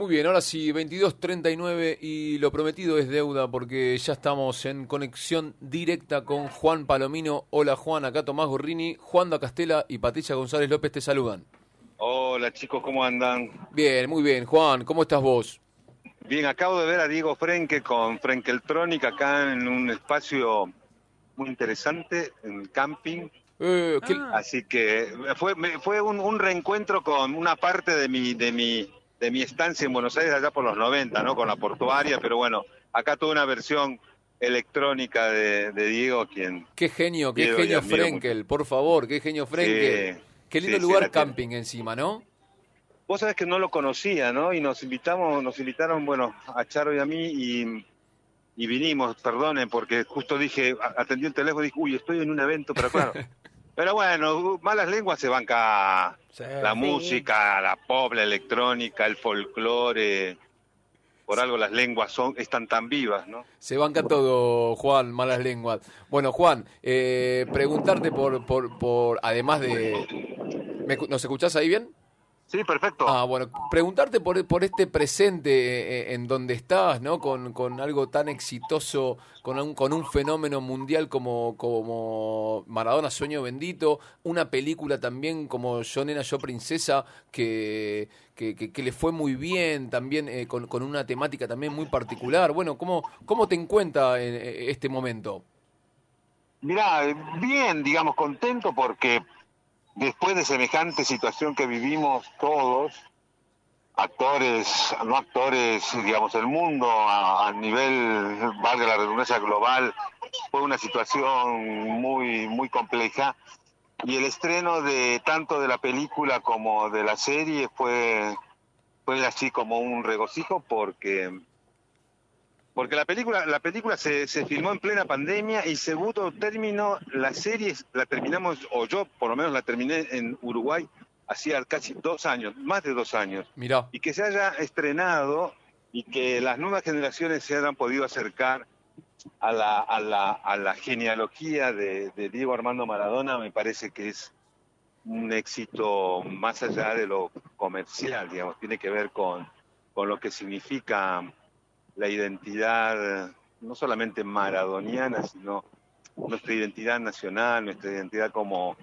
Muy bien, ahora sí, 22.39 y lo prometido es deuda porque ya estamos en conexión directa con Juan Palomino. Hola Juan, acá Tomás Gorrini, Juan da Castela y Patricia González López te saludan. Hola chicos, ¿cómo andan? Bien, muy bien. Juan, ¿cómo estás vos? Bien, acabo de ver a Diego Frenke con Frenkeltronic acá en un espacio muy interesante, en el camping. Eh, ¿qué- Ah. Así que fue, me- fue un, un reencuentro con una parte de mi, de mi, de mi estancia en Buenos Aires allá por los 90, ¿no? Con la portuaria, pero bueno, acá tuve una versión electrónica de, de Diego, quien... Qué genio, qué Diego, genio Frenkel, por favor, qué genio Frenkel. Sí, qué lindo sí, sí, lugar tiene. camping encima, ¿no? Vos sabés que no lo conocía, ¿no? Y nos invitamos, nos invitaron, bueno, a Charo y a mí y, y vinimos, perdonen, porque justo dije, atendí el teléfono y dije, uy, estoy en un evento, pero claro. pero bueno, malas lenguas se banca Sí. la música, la pop, la electrónica, el folclore. Por algo las lenguas son están tan vivas, ¿no? Se banca todo, Juan, malas lenguas. Bueno, Juan, eh, preguntarte por, por, por, además de... ¿me escu- ¿Nos escuchás ahí bien? Sí, perfecto. Ah, bueno, preguntarte por, por este presente eh, en donde estás, ¿no? Con, con algo tan exitoso, con un, con un fenómeno mundial como, como Maradona Sueño Bendito, una película también como Yo Nena, Yo Princesa, que, que, que- que le fue muy bien, también eh, con, con una temática también muy particular. Bueno, ¿cómo, cómo te encuentra en eh, este momento? Mirá, bien, digamos, contento porque después de semejante situación que vivimos todos, actores, no actores, digamos, el mundo a, nivel, valga la redundancia global, fue una situación muy, muy compleja. Y el estreno de tanto de la película como de la serie fue, fue así como un regocijo porque porque la película, la película se, se filmó en plena pandemia y segundo término, la serie la terminamos, o yo por lo menos la terminé en Uruguay hacía casi dos años, más de dos años. Mirá, Y que se haya estrenado y que las nuevas generaciones se hayan podido acercar a la, a la, a la genealogía de, de Diego Armando Maradona, me parece que es un éxito más allá de lo comercial, digamos, tiene que ver con, con lo que significa la identidad, no solamente maradoniana, sino nuestra identidad nacional, nuestra identidad como,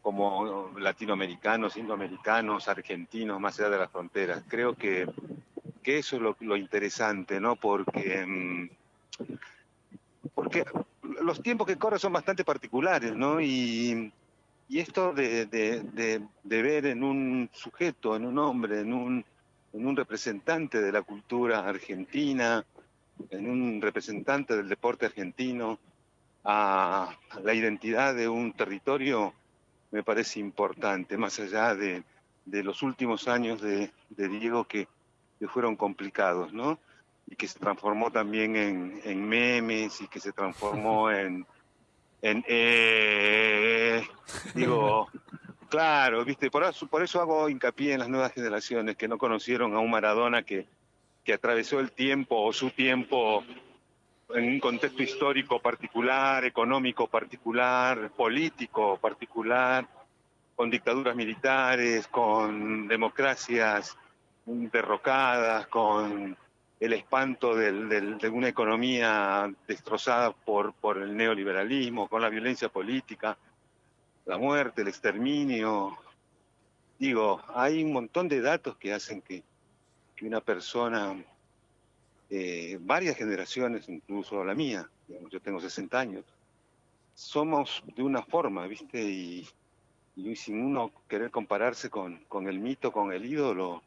como latinoamericanos, indoamericanos, argentinos, más allá de las fronteras. Creo que, que eso es lo, interesante, ¿no? Porque, mm, porque los tiempos que corren son bastante particulares, ¿no? Y, y esto de, de, de ver en un sujeto, en un hombre, en un, en un representante de la cultura argentina, en un representante del deporte argentino, a la identidad de un territorio, me parece importante, más allá de, de los últimos años de, Diego que, que fueron complicados, ¿no? Y que se transformó también en, memes y que se transformó en, en eh, digo, claro, viste, por eso, por eso hago hincapié en las nuevas generaciones que no conocieron a un Maradona que, atravesó el tiempo o su tiempo en un contexto histórico particular, económico particular, político particular, con dictaduras militares, con democracias derrocadas, con el espanto del- del- de una economía destrozada por, por el neoliberalismo, con la violencia política, la muerte, el exterminio. Digo, hay un montón de datos que hacen que, una persona, eh, varias generaciones, incluso la mía, digamos, yo tengo 60 años, somos de una forma, ¿viste? Y, sin uno querer compararse con, con el mito, con el ídolo,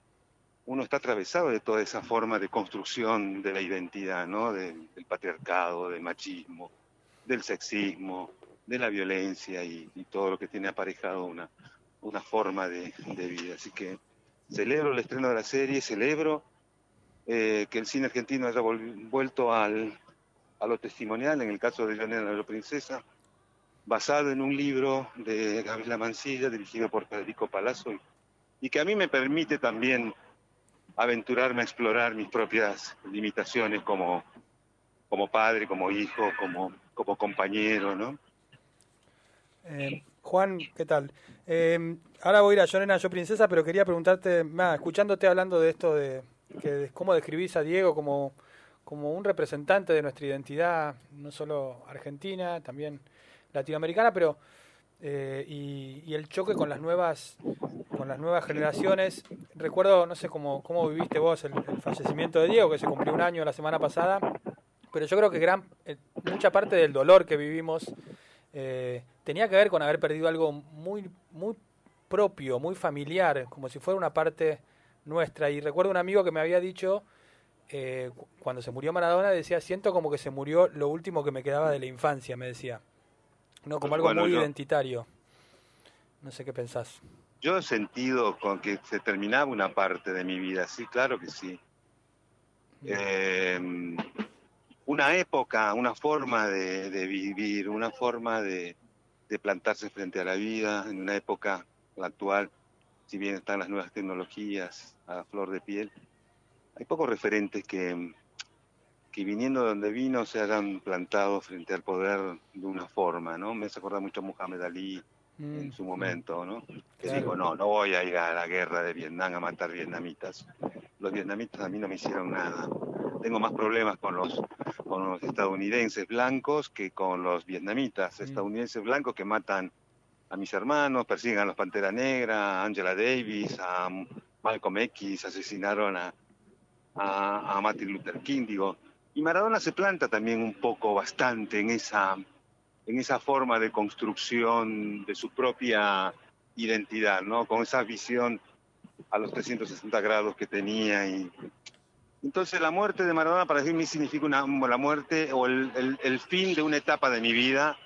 uno está atravesado de toda esa forma de construcción de la identidad, ¿no? Del patriarcado, del machismo, del sexismo, de la violencia y, y todo lo que tiene aparejado una, una forma de, vida. Así que celebro el estreno de la serie, celebro eh, que el cine argentino haya vuelto al, a lo testimonial, en el caso de Leonela la Princesa, basado en un libro de Gabriela Mancilla, dirigido por Federico Palazzo, y, y que a mí me permite también aventurarme a explorar mis propias limitaciones como, como padre, como hijo, como, como compañero, ¿no? Eh, Juan, ¿qué tal? Eh, ahora voy a ir a Yo Nena, Yo Princesa, pero quería preguntarte, nada, escuchándote hablando de esto de, que cómo describís a Diego como, como un representante de nuestra identidad, no solo argentina, también latinoamericana, pero eh, y, el choque con las nuevas con las nuevas generaciones. Recuerdo, no sé cómo, cómo viviste vos el, fallecimiento de Diego, que se cumplió un año la semana pasada, pero yo creo que gran eh, mucha parte del dolor que vivimos eh, tenía que ver con haber perdido algo muy muy propio, muy familiar, como si fuera una parte nuestra. Y recuerdo un amigo que me había dicho cuando se murió Maradona, decía, siento como que se murió lo último que me quedaba de la infancia, me decía. No, como algo muy identitario. No sé qué pensás. Yo he sentido con que se terminaba una parte de mi vida, sí, claro que sí. Eh, una época, una forma de, vivir, una forma de, plantarse frente a la vida, en una época actual, si bien están las nuevas tecnologías a flor de piel, hay pocos referentes que, que viniendo de donde vino se hayan plantado frente al poder de una forma, ¿no? Me hace acordar mucho a Muhammad Ali en mm. su momento, ¿no? Que dijo, no, no voy a ir a la guerra de Vietnam a matar vietnamitas. Los vietnamitas a mí no me hicieron nada. Tengo más problemas con los, con los estadounidenses blancos que con los vietnamitas. Estadounidenses blancos que matan a mis hermanos, persiguen a los Pantera Negra, a Angela Davis, a Malcolm X, asesinaron a, a, a Martin Luther King, digo, y Maradona se planta también un poco, bastante, en esa, en esa forma de construcción de su propia identidad, ¿no? Con esa visión a los 360 grados que tenía. Y... Entonces la muerte de Maradona para mí significa una, la muerte o el, fin de una etapa de mi vida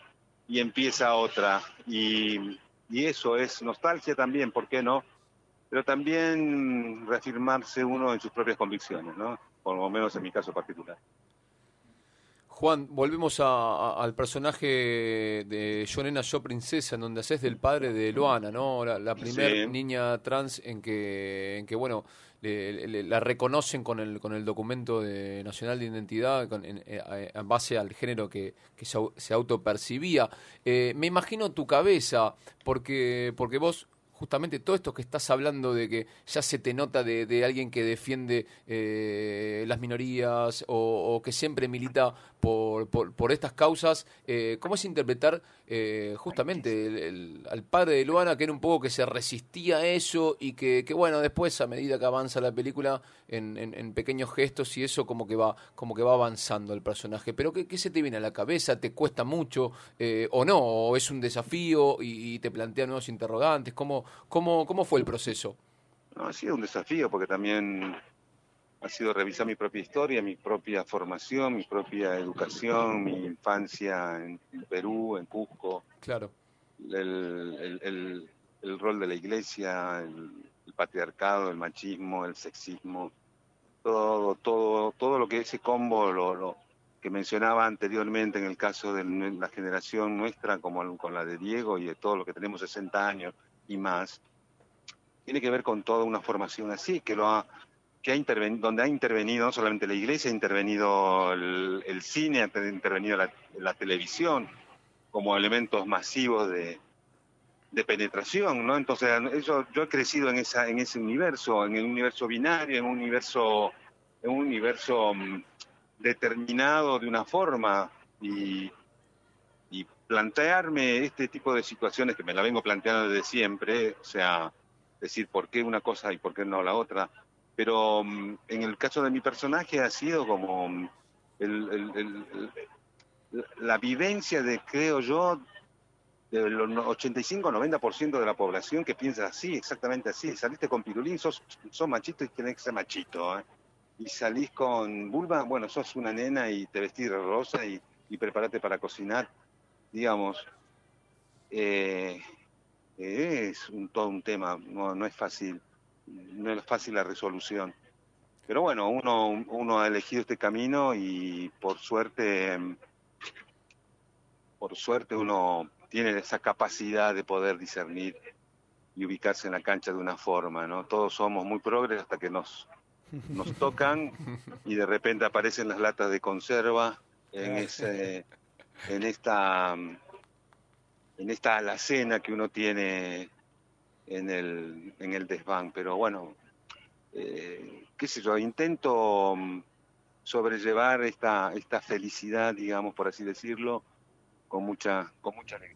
y empieza otra. Y, y eso es nostalgia también, ¿por qué no? Pero también reafirmarse uno en sus propias convicciones, ¿no? Por lo menos en mi caso particular. Juan, volvemos al personaje de Yo Nena, Yo Princesa, en donde haces del padre de Loana, ¿no? La, primera niña trans en que, en que bueno, la reconocen con el, con el documento de, nacional de identidad en, eh, base al género que, se, autopercibía. Eh, me imagino tu cabeza, porque, porque vos justamente todo esto que estás hablando de que ya se te nota de, alguien que defiende eh, las minorías o, que siempre milita por, por, estas causas, eh, ¿cómo es interpretar eh, justamente al padre de Luana, que era un poco que se resistía a eso y que, bueno, después a medida que avanza la película en, pequeños gestos y eso como que va como que va avanzando el personaje? Pero ¿qué, se te viene a la cabeza? ¿Te cuesta mucho o no? ¿O es un desafío y, y te plantea nuevos interrogantes? ¿Cómo, ¿Cómo, cómo fue el proceso? No, ha sido un desafío porque también ha sido revisar mi propia historia, mi propia formación, mi propia educación, mi infancia en Perú, en Cusco. Claro. El, el, el, rol de la iglesia, el, patriarcado, el machismo, el sexismo, todo, todo, todo lo que ese combo lo, lo, que mencionaba anteriormente en el caso de la generación nuestra, como con la de Diego y de todo lo que tenemos 60 años, y más, tiene que ver con toda una formación así, que lo ha, que ha intervenido, donde ha intervenido no solamente la iglesia, ha intervenido el, cine, ha intervenido la, televisión como elementos masivos de, de penetración, ¿no? Entonces, eso, yo he crecido en esa, en ese universo, en el universo binario, en un universo, en un universo mm, determinado de una forma y plantearme este tipo de situaciones que me la vengo planteando desde siempre, o sea, decir por qué una cosa y por qué no la otra, pero mm, en el caso de mi personaje ha sido como mm, la vivencia de, creo yo, del 85-90% de la población que piensa así, exactamente así. Saliste con pirulín, sos, machito y tenés que ser machito. ¿eh? Y salís con vulva, bueno, sos una nena y te vestís de rosa y, y prepárate para cocinar digamos, eh, es un, todo un tema, no, no, es fácil, no es fácil la resolución. Pero bueno, uno, uno ha elegido este camino y por suerte, por suerte uno tiene esa capacidad de poder discernir y ubicarse en la cancha de una forma, ¿no? Todos somos muy progres hasta que nos, nos tocan y de repente aparecen las latas de conserva en ese en esta en esta alacena que uno tiene en el, en el desván. Pero bueno, eh, qué sé yo, intento mm, sobrellevar esta, esta felicidad, digamos, por así decirlo, con mucha, con mucha alegría.